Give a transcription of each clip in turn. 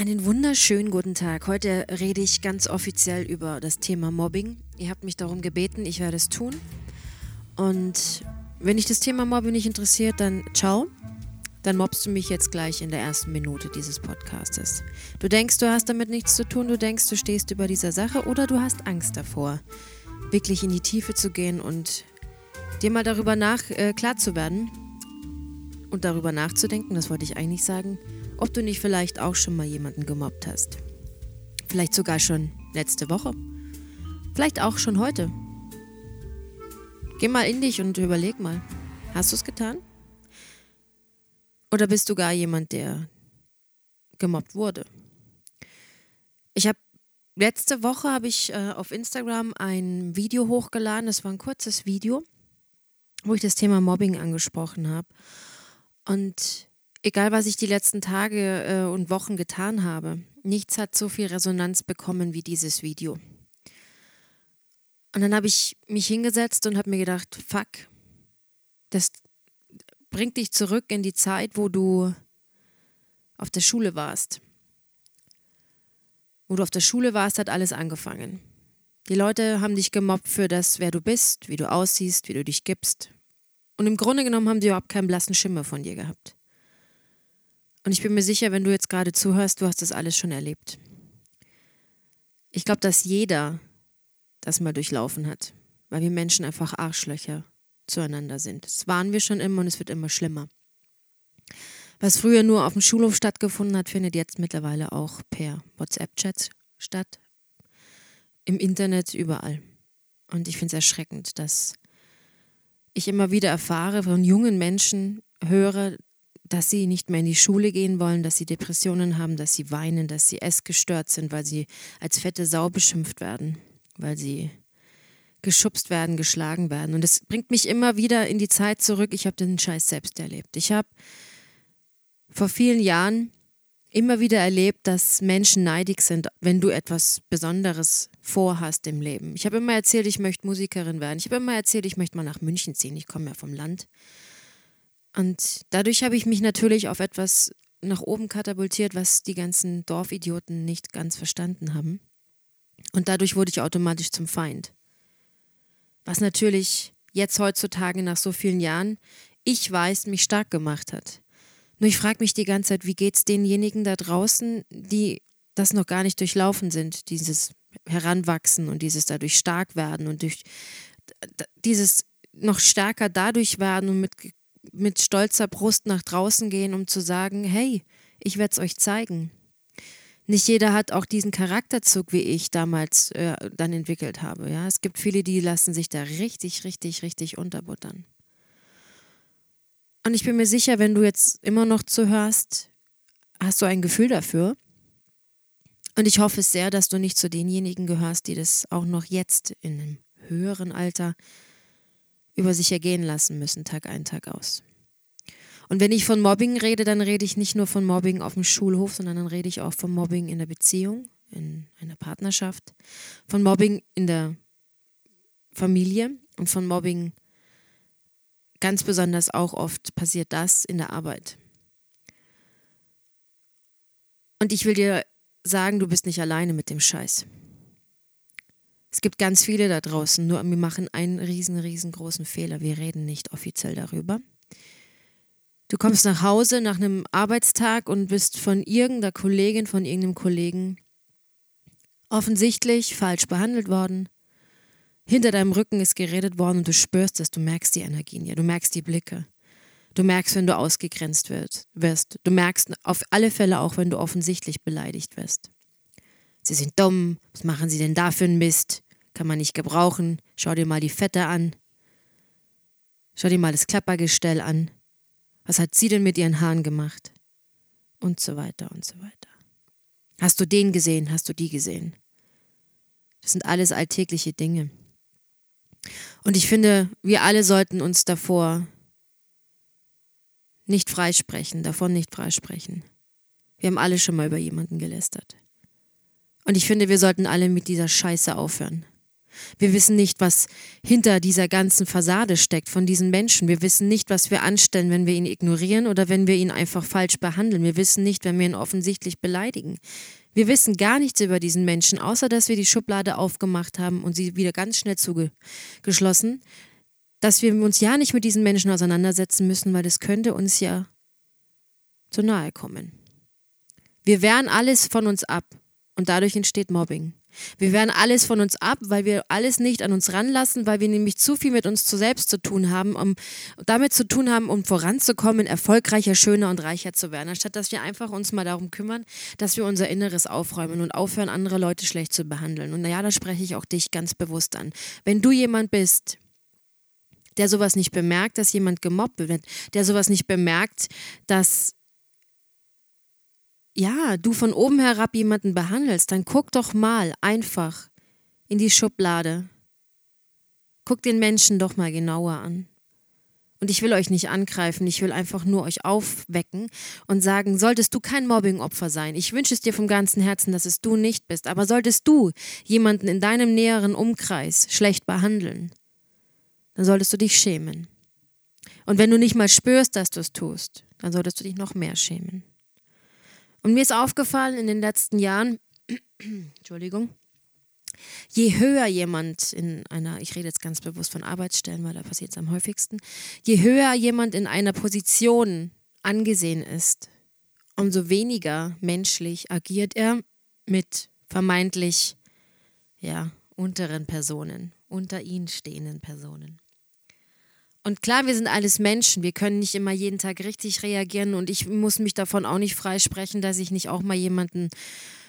Einen wunderschönen guten Tag. Heute rede ich ganz offiziell über das Thema Mobbing. Ihr habt mich darum gebeten, ich werde es tun. Und wenn dich das Thema Mobbing nicht interessiert, dann ciao. Dann mobst du mich jetzt gleich in der ersten Minute dieses Podcastes. Du denkst, du hast damit nichts zu tun, du denkst, du stehst über dieser Sache oder du hast Angst davor, wirklich in die Tiefe zu gehen und dir mal darüber nach äh, klar zu werden und darüber nachzudenken, das wollte ich eigentlich sagen, ob du nicht vielleicht auch schon mal jemanden gemobbt hast. Vielleicht sogar schon letzte Woche. Vielleicht auch schon heute. Geh mal in dich und überleg mal. Hast du es getan? Oder bist du gar jemand, der gemobbt wurde? Ich habe letzte Woche habe ich äh, auf Instagram ein Video hochgeladen. Das war ein kurzes Video, wo ich das Thema Mobbing angesprochen habe. Und egal was ich die letzten Tage äh, und Wochen getan habe, nichts hat so viel Resonanz bekommen wie dieses Video. Und dann habe ich mich hingesetzt und habe mir gedacht, fuck, das bringt dich zurück in die Zeit, wo du auf der Schule warst. Wo du auf der Schule warst, hat alles angefangen. Die Leute haben dich gemobbt für das, wer du bist, wie du aussiehst, wie du dich gibst. Und im Grunde genommen haben die überhaupt keinen blassen Schimmer von dir gehabt. Und ich bin mir sicher, wenn du jetzt gerade zuhörst, du hast das alles schon erlebt. Ich glaube, dass jeder das mal durchlaufen hat, weil wir Menschen einfach Arschlöcher zueinander sind. Das waren wir schon immer und es wird immer schlimmer. Was früher nur auf dem Schulhof stattgefunden hat, findet jetzt mittlerweile auch per WhatsApp-Chat statt. Im Internet, überall. Und ich finde es erschreckend, dass ich immer wieder erfahre von jungen Menschen, höre, dass sie nicht mehr in die Schule gehen wollen, dass sie Depressionen haben, dass sie weinen, dass sie essgestört sind, weil sie als fette Sau beschimpft werden, weil sie geschubst werden, geschlagen werden. Und es bringt mich immer wieder in die Zeit zurück. Ich habe den Scheiß selbst erlebt. Ich habe vor vielen Jahren immer wieder erlebt, dass Menschen neidig sind, wenn du etwas Besonderes vorhast im Leben. Ich habe immer erzählt, ich möchte Musikerin werden. Ich habe immer erzählt, ich möchte mal nach München ziehen. Ich komme ja vom Land. Und dadurch habe ich mich natürlich auf etwas nach oben katapultiert, was die ganzen Dorfidioten nicht ganz verstanden haben. Und dadurch wurde ich automatisch zum Feind. Was natürlich jetzt heutzutage nach so vielen Jahren, ich weiß, mich stark gemacht hat. Nur ich frage mich die ganze Zeit, wie geht es denjenigen da draußen, die das noch gar nicht durchlaufen sind, dieses Heranwachsen und dieses dadurch stark werden und durch dieses noch stärker dadurch werden und mit mit stolzer Brust nach draußen gehen, um zu sagen, hey, ich werde es euch zeigen. Nicht jeder hat auch diesen Charakterzug, wie ich damals äh, dann entwickelt habe. Ja? Es gibt viele, die lassen sich da richtig, richtig, richtig unterbuttern. Und ich bin mir sicher, wenn du jetzt immer noch zuhörst, hast du ein Gefühl dafür. Und ich hoffe sehr, dass du nicht zu denjenigen gehörst, die das auch noch jetzt in einem höheren Alter über sich ergehen lassen müssen, Tag ein, Tag aus. Und wenn ich von Mobbing rede, dann rede ich nicht nur von Mobbing auf dem Schulhof, sondern dann rede ich auch von Mobbing in der Beziehung, in einer Partnerschaft, von Mobbing in der Familie und von Mobbing ganz besonders auch oft passiert das in der Arbeit. Und ich will dir sagen, du bist nicht alleine mit dem Scheiß. Es gibt ganz viele da draußen, nur wir machen einen riesen, riesengroßen Fehler. Wir reden nicht offiziell darüber. Du kommst nach Hause nach einem Arbeitstag und bist von irgendeiner Kollegin, von irgendeinem Kollegen offensichtlich falsch behandelt worden. Hinter deinem Rücken ist geredet worden und du spürst es, du merkst die Energien ja, du merkst die Blicke. Du merkst, wenn du ausgegrenzt wirst. Du merkst auf alle Fälle auch, wenn du offensichtlich beleidigt wirst. Sie sind dumm, was machen Sie denn da für einen Mist? Kann man nicht gebrauchen. Schau dir mal die Fette an. Schau dir mal das Klappergestell an. Was hat sie denn mit ihren Haaren gemacht? Und so weiter und so weiter. Hast du den gesehen? Hast du die gesehen? Das sind alles alltägliche Dinge. Und ich finde, wir alle sollten uns davor nicht freisprechen, davon nicht freisprechen. Wir haben alle schon mal über jemanden gelästert. Und ich finde, wir sollten alle mit dieser Scheiße aufhören. Wir wissen nicht, was hinter dieser ganzen Fassade steckt von diesen Menschen. Wir wissen nicht, was wir anstellen, wenn wir ihn ignorieren oder wenn wir ihn einfach falsch behandeln. Wir wissen nicht, wenn wir ihn offensichtlich beleidigen. Wir wissen gar nichts über diesen Menschen, außer dass wir die Schublade aufgemacht haben und sie wieder ganz schnell zugeschlossen, dass wir uns ja nicht mit diesen Menschen auseinandersetzen müssen, weil das könnte uns ja zu nahe kommen. Wir wehren alles von uns ab und dadurch entsteht Mobbing. Wir wehren alles von uns ab, weil wir alles nicht an uns ranlassen, weil wir nämlich zu viel mit uns zu selbst zu tun haben, um damit zu tun haben, um voranzukommen, erfolgreicher, schöner und reicher zu werden, anstatt dass wir einfach uns mal darum kümmern, dass wir unser Inneres aufräumen und aufhören, andere Leute schlecht zu behandeln. Und naja, da spreche ich auch dich ganz bewusst an. Wenn du jemand bist, der sowas nicht bemerkt, dass jemand gemobbt wird, der sowas nicht bemerkt, dass ja, du von oben herab jemanden behandelst, dann guck doch mal einfach in die Schublade. Guck den Menschen doch mal genauer an. Und ich will euch nicht angreifen, ich will einfach nur euch aufwecken und sagen, solltest du kein Mobbingopfer sein, ich wünsche es dir vom ganzen Herzen, dass es du nicht bist, aber solltest du jemanden in deinem näheren Umkreis schlecht behandeln, dann solltest du dich schämen. Und wenn du nicht mal spürst, dass du es tust, dann solltest du dich noch mehr schämen. Und mir ist aufgefallen in den letzten Jahren, Entschuldigung, je höher jemand in einer, ich rede jetzt ganz bewusst von Arbeitsstellen, weil da passiert es am häufigsten, je höher jemand in einer Position angesehen ist, umso weniger menschlich agiert er mit vermeintlich ja, unteren Personen, unter ihnen stehenden Personen. Und klar, wir sind alles Menschen. Wir können nicht immer jeden Tag richtig reagieren und ich muss mich davon auch nicht freisprechen, dass ich nicht auch mal jemanden,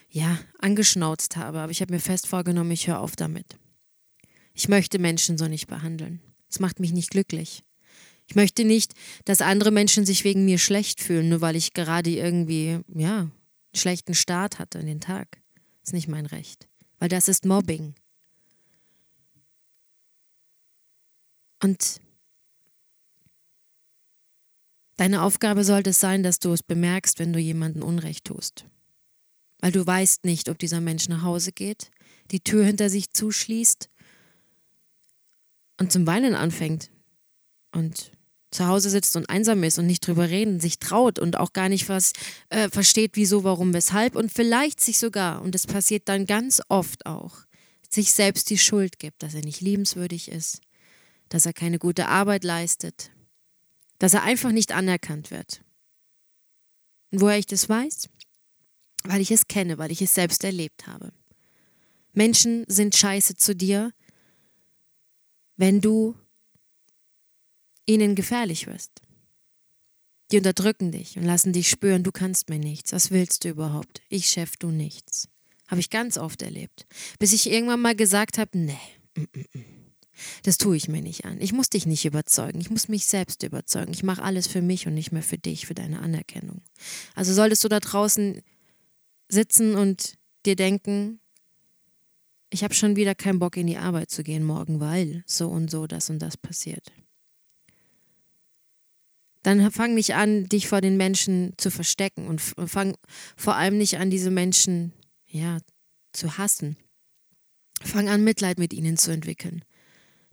ja, angeschnauzt habe. Aber ich habe mir fest vorgenommen, ich höre auf damit. Ich möchte Menschen so nicht behandeln. Es macht mich nicht glücklich. Ich möchte nicht, dass andere Menschen sich wegen mir schlecht fühlen, nur weil ich gerade irgendwie, ja, einen schlechten Start hatte in den Tag. Das ist nicht mein Recht. Weil das ist Mobbing. Und Deine Aufgabe sollte es sein, dass du es bemerkst, wenn du jemandem Unrecht tust. Weil du weißt nicht, ob dieser Mensch nach Hause geht, die Tür hinter sich zuschließt und zum Weinen anfängt und zu Hause sitzt und einsam ist und nicht drüber reden, sich traut und auch gar nicht was äh, versteht, wieso, warum, weshalb und vielleicht sich sogar, und es passiert dann ganz oft auch, sich selbst die Schuld gibt, dass er nicht liebenswürdig ist, dass er keine gute Arbeit leistet, dass er einfach nicht anerkannt wird. Und woher ich das weiß? Weil ich es kenne, weil ich es selbst erlebt habe. Menschen sind scheiße zu dir, wenn du ihnen gefährlich wirst. Die unterdrücken dich und lassen dich spüren, du kannst mir nichts. Was willst du überhaupt? Ich Chef, du nichts. Habe ich ganz oft erlebt. Bis ich irgendwann mal gesagt habe, nee, mm, mm, mm. Das tue ich mir nicht an. Ich muss dich nicht überzeugen. Ich muss mich selbst überzeugen. Ich mache alles für mich und nicht mehr für dich, für deine Anerkennung. Also solltest du da draußen sitzen und dir denken, ich habe schon wieder keinen Bock in die Arbeit zu gehen morgen, weil so und so das und das passiert. Dann fang nicht an, dich vor den Menschen zu verstecken und fang vor allem nicht an, diese Menschen ja, zu hassen. Fang an, Mitleid mit ihnen zu entwickeln.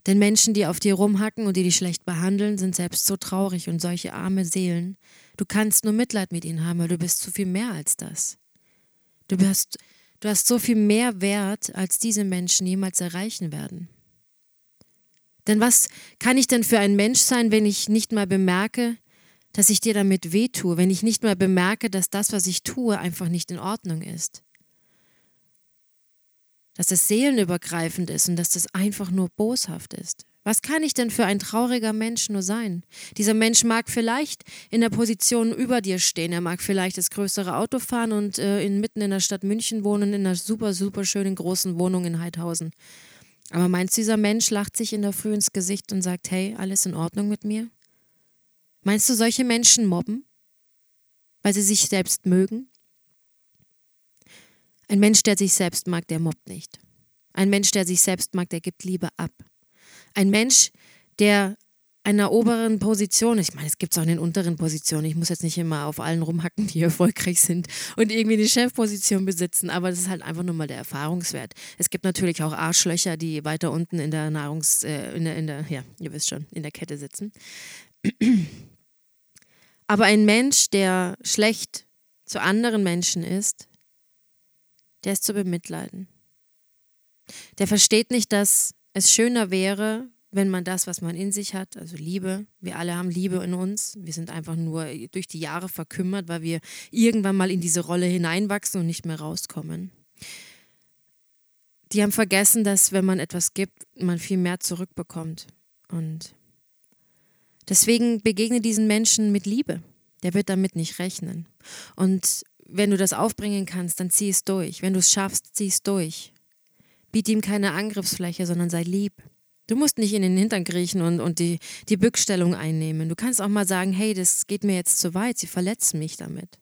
Denn Menschen, die auf dir rumhacken und die dich schlecht behandeln, sind selbst so traurig und solche arme Seelen. Du kannst nur Mitleid mit ihnen haben, weil du bist so viel mehr als das. Du, bist, du hast so viel mehr Wert, als diese Menschen jemals erreichen werden. Denn was kann ich denn für ein Mensch sein, wenn ich nicht mal bemerke, dass ich dir damit wehtue, wenn ich nicht mal bemerke, dass das, was ich tue, einfach nicht in Ordnung ist? Dass es seelenübergreifend ist und dass das einfach nur boshaft ist. Was kann ich denn für ein trauriger Mensch nur sein? Dieser Mensch mag vielleicht in der Position über dir stehen, er mag vielleicht das größere Auto fahren und äh, in, in der Stadt München wohnen, in einer super, super schönen großen Wohnung in Heidhausen. Aber meinst du, dieser Mensch lacht sich in der Früh ins Gesicht und sagt, hey, alles in Ordnung mit mir? Meinst du, solche Menschen mobben, weil sie sich selbst mögen? Ein Mensch, der sich selbst mag, der mobbt nicht. Ein Mensch, der sich selbst mag, der gibt Liebe ab. Ein Mensch, der einer oberen Position, ich meine, es gibt es auch in den unteren Positionen, ich muss jetzt nicht immer auf allen rumhacken, die erfolgreich sind und irgendwie eine Chefposition besitzen, aber das ist halt einfach nur mal der Erfahrungswert. Es gibt natürlich auch Arschlöcher, die weiter unten in der Nahrungs, äh, in, der, in der, ja, ihr wisst schon, in der Kette sitzen. Aber ein Mensch, der schlecht zu anderen Menschen ist, der ist zu bemitleiden. Der versteht nicht, dass es schöner wäre, wenn man das, was man in sich hat, also Liebe, wir alle haben Liebe in uns, wir sind einfach nur durch die Jahre verkümmert, weil wir irgendwann mal in diese Rolle hineinwachsen und nicht mehr rauskommen. Die haben vergessen, dass wenn man etwas gibt, man viel mehr zurückbekommt. Und deswegen begegne diesen Menschen mit Liebe. Der wird damit nicht rechnen. Und wenn du das aufbringen kannst, dann zieh es durch. Wenn du es schaffst, zieh es durch. Biete ihm keine Angriffsfläche, sondern sei lieb. Du musst nicht in den Hintern kriechen und, und die, die Bückstellung einnehmen. Du kannst auch mal sagen, hey, das geht mir jetzt zu weit, sie verletzen mich damit.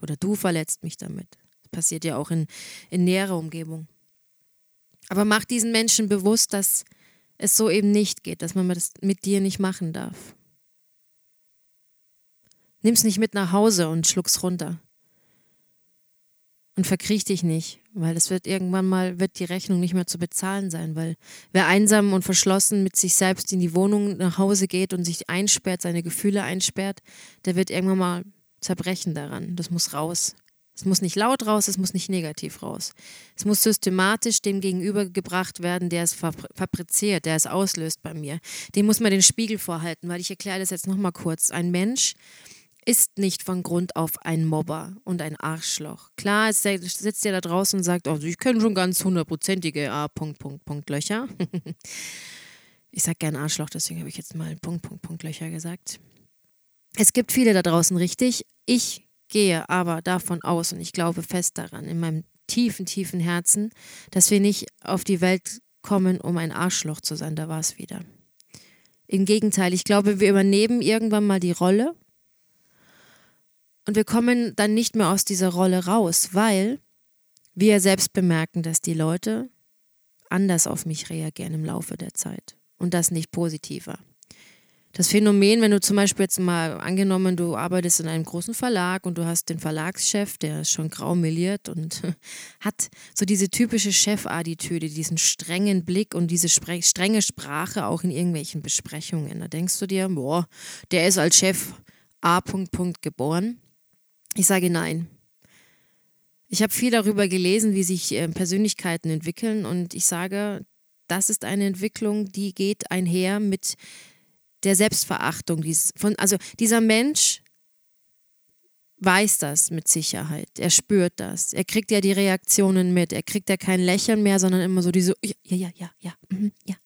Oder du verletzt mich damit. Das passiert ja auch in, in näherer Umgebung. Aber mach diesen Menschen bewusst, dass es so eben nicht geht, dass man das mit dir nicht machen darf. Nimm's nicht mit nach Hause und schluck's runter. Und verkriech dich nicht, weil es wird irgendwann mal, wird die Rechnung nicht mehr zu bezahlen sein, weil wer einsam und verschlossen mit sich selbst in die Wohnung nach Hause geht und sich einsperrt, seine Gefühle einsperrt, der wird irgendwann mal zerbrechen daran. Das muss raus. Es muss nicht laut raus, es muss nicht negativ raus. Es muss systematisch dem gegenüber gebracht werden, der es fabriziert, der es auslöst bei mir. Dem muss man den Spiegel vorhalten, weil ich erkläre das jetzt nochmal kurz. Ein Mensch, ist nicht von Grund auf ein Mobber und ein Arschloch. Klar, es sitzt ja da draußen und sagt, also ich kenne schon ganz hundertprozentige A, Punkt, Punkt, Punkt, Löcher. ich sage gern Arschloch, deswegen habe ich jetzt mal Punkt, Punkt, Punkt, Löcher gesagt. Es gibt viele da draußen, richtig. Ich gehe aber davon aus und ich glaube fest daran, in meinem tiefen, tiefen Herzen, dass wir nicht auf die Welt kommen, um ein Arschloch zu sein. Da war es wieder. Im Gegenteil, ich glaube, wir übernehmen irgendwann mal die Rolle und wir kommen dann nicht mehr aus dieser Rolle raus, weil wir selbst bemerken, dass die Leute anders auf mich reagieren im Laufe der Zeit und das nicht positiver. Das Phänomen, wenn du zum Beispiel jetzt mal angenommen, du arbeitest in einem großen Verlag und du hast den Verlagschef, der ist schon grau meliert und hat so diese typische Chefattitüde, diesen strengen Blick und diese strenge Sprache auch in irgendwelchen Besprechungen. Da denkst du dir, boah, der ist als Chef A. geboren. Ich sage nein. Ich habe viel darüber gelesen, wie sich äh, Persönlichkeiten entwickeln und ich sage, das ist eine Entwicklung, die geht einher mit der Selbstverachtung. also dieser Mensch weiß das mit Sicherheit. Er spürt das. Er kriegt ja die Reaktionen mit. Er kriegt ja kein Lächeln mehr, sondern immer so diese, ja, ja, ja, ja, ja.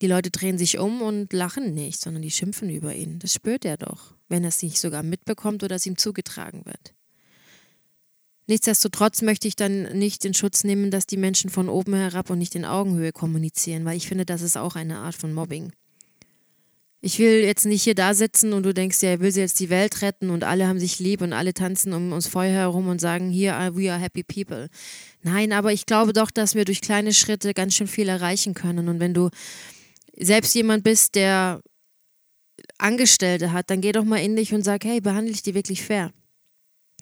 Die Leute drehen sich um und lachen nicht, sondern die schimpfen über ihn. Das spürt er doch wenn er es nicht sogar mitbekommt oder es ihm zugetragen wird. Nichtsdestotrotz möchte ich dann nicht in Schutz nehmen, dass die Menschen von oben herab und nicht in Augenhöhe kommunizieren, weil ich finde, das ist auch eine Art von Mobbing. Ich will jetzt nicht hier da sitzen und du denkst, ja, er will sie jetzt die Welt retten und alle haben sich lieb und alle tanzen um uns Feuer herum und sagen, hier, we are happy people. Nein, aber ich glaube doch, dass wir durch kleine Schritte ganz schön viel erreichen können. Und wenn du selbst jemand bist, der Angestellte hat, dann geh doch mal in dich und sag, hey, behandle ich die wirklich fair?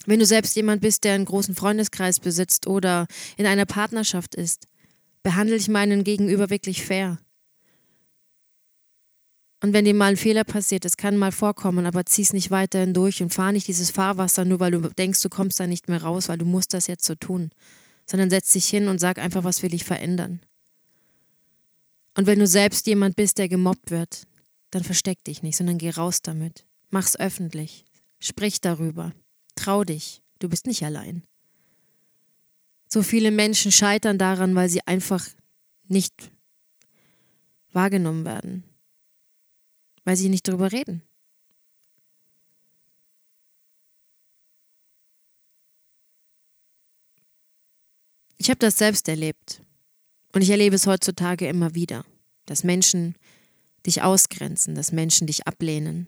Wenn du selbst jemand bist, der einen großen Freundeskreis besitzt oder in einer Partnerschaft ist, behandle ich meinen Gegenüber wirklich fair. Und wenn dir mal ein Fehler passiert, das kann mal vorkommen, aber zieh es nicht weiterhin durch und fahr nicht dieses Fahrwasser nur, weil du denkst, du kommst da nicht mehr raus, weil du musst das jetzt so tun. Sondern setz dich hin und sag einfach, was will ich verändern. Und wenn du selbst jemand bist, der gemobbt wird, dann versteck dich nicht, sondern geh raus damit. Mach's öffentlich. Sprich darüber. Trau dich. Du bist nicht allein. So viele Menschen scheitern daran, weil sie einfach nicht wahrgenommen werden. Weil sie nicht darüber reden. Ich habe das selbst erlebt. Und ich erlebe es heutzutage immer wieder, dass Menschen dich ausgrenzen, dass Menschen dich ablehnen.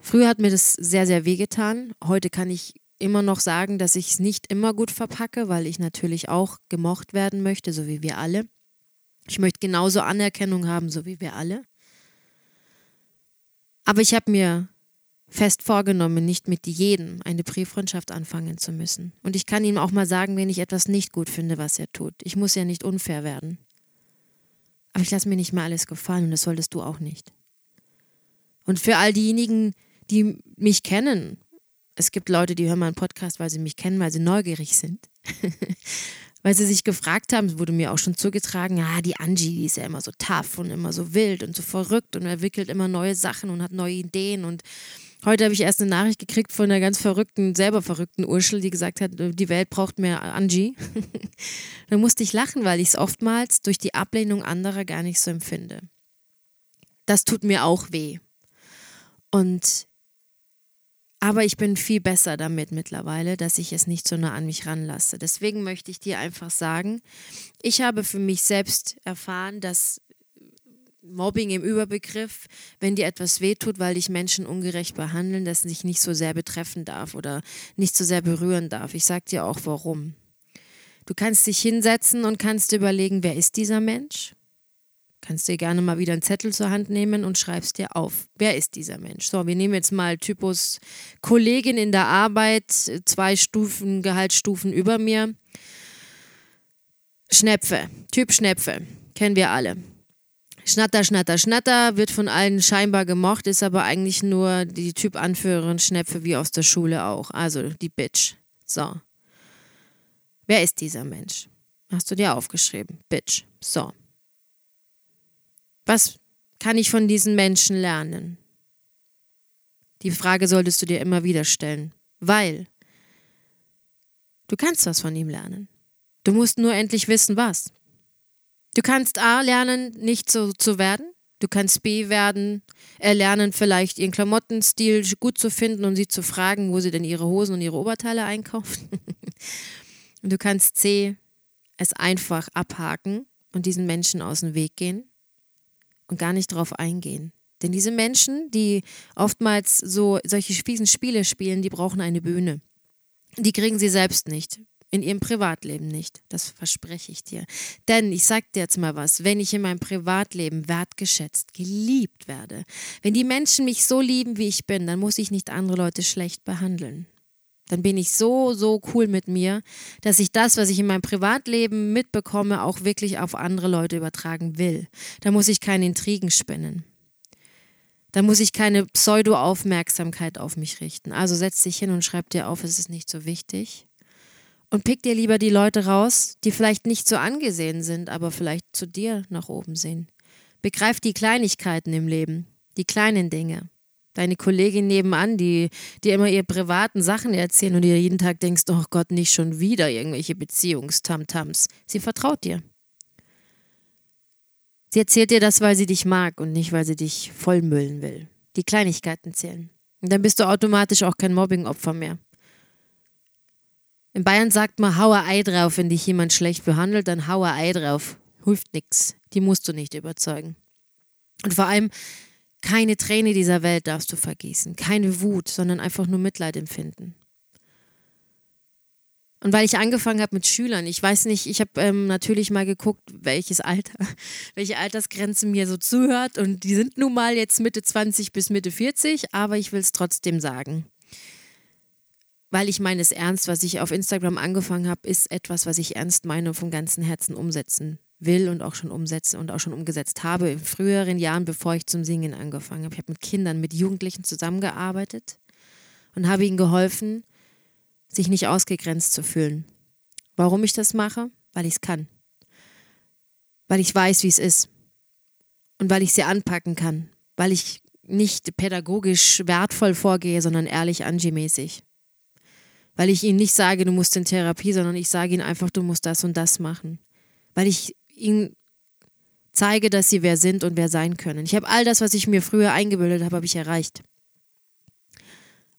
Früher hat mir das sehr, sehr wehgetan. Heute kann ich immer noch sagen, dass ich es nicht immer gut verpacke, weil ich natürlich auch gemocht werden möchte, so wie wir alle. Ich möchte genauso Anerkennung haben, so wie wir alle. Aber ich habe mir fest vorgenommen, nicht mit jedem eine Brieffreundschaft anfangen zu müssen. Und ich kann ihm auch mal sagen, wenn ich etwas nicht gut finde, was er tut. Ich muss ja nicht unfair werden. Aber ich lasse mir nicht mehr alles gefallen und das solltest du auch nicht. Und für all diejenigen, die mich kennen, es gibt Leute, die hören meinen Podcast, weil sie mich kennen, weil sie neugierig sind. weil sie sich gefragt haben, es wurde mir auch schon zugetragen, ja, die Angie, die ist ja immer so tough und immer so wild und so verrückt und entwickelt immer neue Sachen und hat neue Ideen. Und heute habe ich erst eine Nachricht gekriegt von einer ganz verrückten, selber verrückten Urschel, die gesagt hat, die Welt braucht mehr Angie. da musste ich lachen, weil ich es oftmals durch die Ablehnung anderer gar nicht so empfinde. Das tut mir auch weh. Und aber ich bin viel besser damit mittlerweile, dass ich es nicht so nah an mich ranlasse. Deswegen möchte ich dir einfach sagen, ich habe für mich selbst erfahren, dass Mobbing im Überbegriff, wenn dir etwas wehtut, weil dich Menschen ungerecht behandeln, das dich nicht so sehr betreffen darf oder nicht so sehr berühren darf. Ich sage dir auch warum. Du kannst dich hinsetzen und kannst überlegen, wer ist dieser Mensch? Kannst dir gerne mal wieder einen Zettel zur Hand nehmen und schreibst dir auf, wer ist dieser Mensch? So, wir nehmen jetzt mal Typus Kollegin in der Arbeit, zwei Stufen, Gehaltsstufen über mir. Schnepfe, Typ Schnepfe, kennen wir alle. Schnatter, Schnatter, Schnatter, wird von allen scheinbar gemocht, ist aber eigentlich nur die Typ-Anführerin Schnepfe wie aus der Schule auch. Also die Bitch. So. Wer ist dieser Mensch? Hast du dir aufgeschrieben? Bitch. So. Was kann ich von diesen Menschen lernen? Die Frage solltest du dir immer wieder stellen, weil du kannst was von ihm lernen. Du musst nur endlich wissen, was. Du kannst A lernen, nicht so zu werden. Du kannst B werden, erlernen, vielleicht ihren Klamottenstil gut zu finden und sie zu fragen, wo sie denn ihre Hosen und ihre Oberteile einkaufen. und du kannst C, es einfach abhaken und diesen Menschen aus dem Weg gehen und gar nicht darauf eingehen. Denn diese Menschen, die oftmals so solche fiesen Spiele spielen, die brauchen eine Bühne. Die kriegen sie selbst nicht. In ihrem Privatleben nicht. Das verspreche ich dir. Denn ich sag dir jetzt mal was, wenn ich in meinem Privatleben wertgeschätzt, geliebt werde, wenn die Menschen mich so lieben, wie ich bin, dann muss ich nicht andere Leute schlecht behandeln dann bin ich so, so cool mit mir, dass ich das, was ich in meinem Privatleben mitbekomme, auch wirklich auf andere Leute übertragen will. Da muss ich keine Intrigen spinnen. Da muss ich keine Pseudo-Aufmerksamkeit auf mich richten. Also setz dich hin und schreib dir auf, es ist nicht so wichtig. Und pick dir lieber die Leute raus, die vielleicht nicht so angesehen sind, aber vielleicht zu dir nach oben sehen. Begreif die Kleinigkeiten im Leben, die kleinen Dinge deine Kollegin nebenan, die dir immer ihre privaten Sachen erzählen und dir jeden Tag denkst, oh Gott, nicht schon wieder irgendwelche Beziehungstamtams. Sie vertraut dir. Sie erzählt dir das, weil sie dich mag und nicht, weil sie dich vollmüllen will. Die Kleinigkeiten zählen. Und dann bist du automatisch auch kein Mobbingopfer mehr. In Bayern sagt man, hau Ei drauf, wenn dich jemand schlecht behandelt, dann hau Ei drauf. Hilft nix. Die musst du nicht überzeugen. Und vor allem, keine Träne dieser Welt darfst du vergießen, keine Wut, sondern einfach nur Mitleid empfinden. Und weil ich angefangen habe mit Schülern, ich weiß nicht, ich habe ähm, natürlich mal geguckt, welches Alter, welche Altersgrenze mir so zuhört. Und die sind nun mal jetzt Mitte 20 bis Mitte 40, aber ich will es trotzdem sagen. Weil ich meine es ernst, was ich auf Instagram angefangen habe, ist etwas, was ich ernst meine und vom ganzen Herzen umsetzen will und auch schon umsetze und auch schon umgesetzt habe in früheren Jahren, bevor ich zum Singen angefangen habe. Ich habe mit Kindern, mit Jugendlichen zusammengearbeitet und habe ihnen geholfen, sich nicht ausgegrenzt zu fühlen. Warum ich das mache? Weil ich es kann. Weil ich weiß, wie es ist. Und weil ich sie anpacken kann. Weil ich nicht pädagogisch wertvoll vorgehe, sondern ehrlich Angie-mäßig. Weil ich ihnen nicht sage, du musst in Therapie, sondern ich sage ihnen einfach, du musst das und das machen. Weil ich ihnen zeige, dass sie wer sind und wer sein können. Ich habe all das, was ich mir früher eingebildet habe, habe ich erreicht.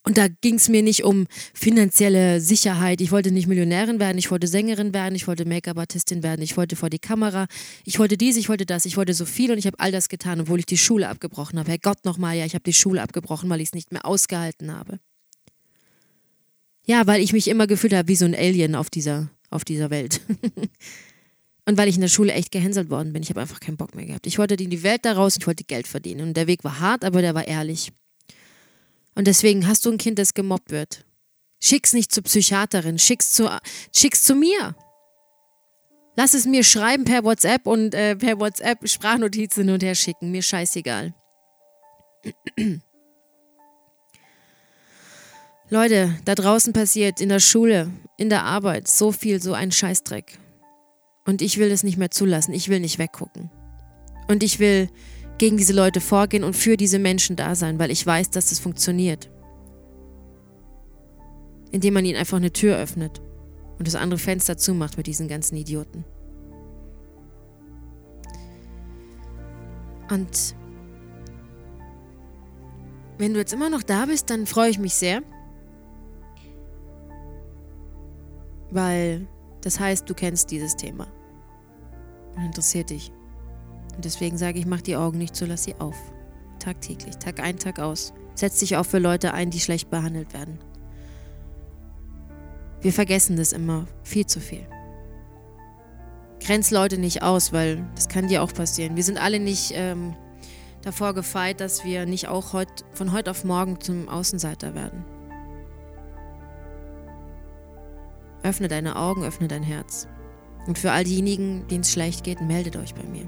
Und da ging es mir nicht um finanzielle Sicherheit. Ich wollte nicht Millionärin werden, ich wollte Sängerin werden, ich wollte Make-up-Artistin werden, ich wollte vor die Kamera, ich wollte dies, ich wollte das, ich wollte so viel und ich habe all das getan, obwohl ich die Schule abgebrochen habe. Herr Gott nochmal, ja, ich habe die Schule abgebrochen, weil ich es nicht mehr ausgehalten habe. Ja, weil ich mich immer gefühlt habe wie so ein Alien auf dieser, auf dieser Welt. Und weil ich in der Schule echt gehänselt worden bin, ich habe einfach keinen Bock mehr gehabt. Ich wollte in die Welt daraus, ich wollte Geld verdienen. Und der Weg war hart, aber der war ehrlich. Und deswegen hast du ein Kind, das gemobbt wird. Schick's nicht zur Psychiaterin, schick's zu, schick's zu mir. Lass es mir schreiben per WhatsApp und äh, per WhatsApp Sprachnotizen hin und her schicken. Mir scheißegal. Leute, da draußen passiert in der Schule, in der Arbeit so viel, so ein Scheißdreck. Und ich will es nicht mehr zulassen. Ich will nicht weggucken. Und ich will gegen diese Leute vorgehen und für diese Menschen da sein, weil ich weiß, dass das funktioniert. Indem man ihnen einfach eine Tür öffnet und das andere Fenster zumacht mit diesen ganzen Idioten. Und wenn du jetzt immer noch da bist, dann freue ich mich sehr. Weil das heißt, du kennst dieses Thema. Und interessiert dich. Und deswegen sage ich, mach die Augen nicht zu, lass sie auf. Tagtäglich, Tag ein, Tag aus. Setz dich auch für Leute ein, die schlecht behandelt werden. Wir vergessen das immer viel zu viel. Grenz Leute nicht aus, weil das kann dir auch passieren. Wir sind alle nicht ähm, davor gefeit, dass wir nicht auch heut, von heute auf morgen zum Außenseiter werden. Öffne deine Augen, öffne dein Herz. Und für all diejenigen, denen es schlecht geht, meldet euch bei mir.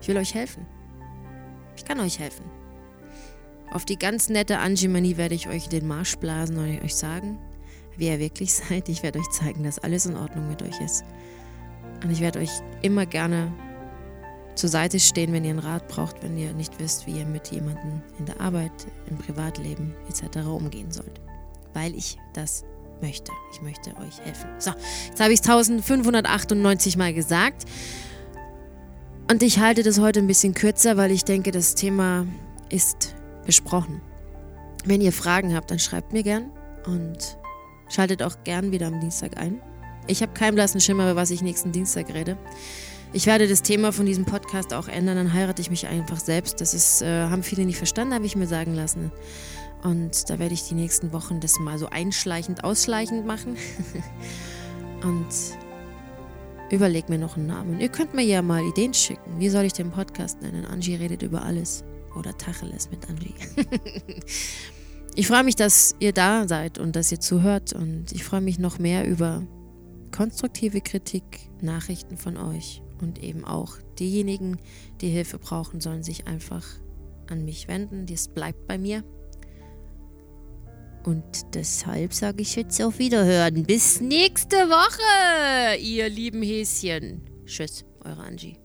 Ich will euch helfen. Ich kann euch helfen. Auf die ganz nette Angie werde ich euch den Marsch blasen und euch sagen, wie ihr wirklich seid. Ich werde euch zeigen, dass alles in Ordnung mit euch ist. Und ich werde euch immer gerne zur Seite stehen, wenn ihr einen Rat braucht, wenn ihr nicht wisst, wie ihr mit jemandem in der Arbeit, im Privatleben etc. umgehen sollt. Weil ich das möchte. Ich möchte euch helfen. So, jetzt habe ich es 1598 Mal gesagt. Und ich halte das heute ein bisschen kürzer, weil ich denke, das Thema ist besprochen. Wenn ihr Fragen habt, dann schreibt mir gern und schaltet auch gern wieder am Dienstag ein. Ich habe keinen blassen Schimmer, über was ich nächsten Dienstag rede. Ich werde das Thema von diesem Podcast auch ändern, dann heirate ich mich einfach selbst. Das ist, äh, haben viele nicht verstanden, habe ich mir sagen lassen. Und da werde ich die nächsten Wochen das mal so einschleichend, ausschleichend machen. Und überleg mir noch einen Namen. Ihr könnt mir ja mal Ideen schicken. Wie soll ich den Podcast nennen? Angie redet über alles. Oder Tacheles mit Angie. ich freue mich, dass ihr da seid und dass ihr zuhört. Und ich freue mich noch mehr über konstruktive Kritik, Nachrichten von euch. Und eben auch diejenigen, die Hilfe brauchen, sollen sich einfach an mich wenden. Das bleibt bei mir. Und deshalb sage ich jetzt auf Wiederhören. Bis nächste Woche, ihr lieben Häschen. Tschüss, eure Angie.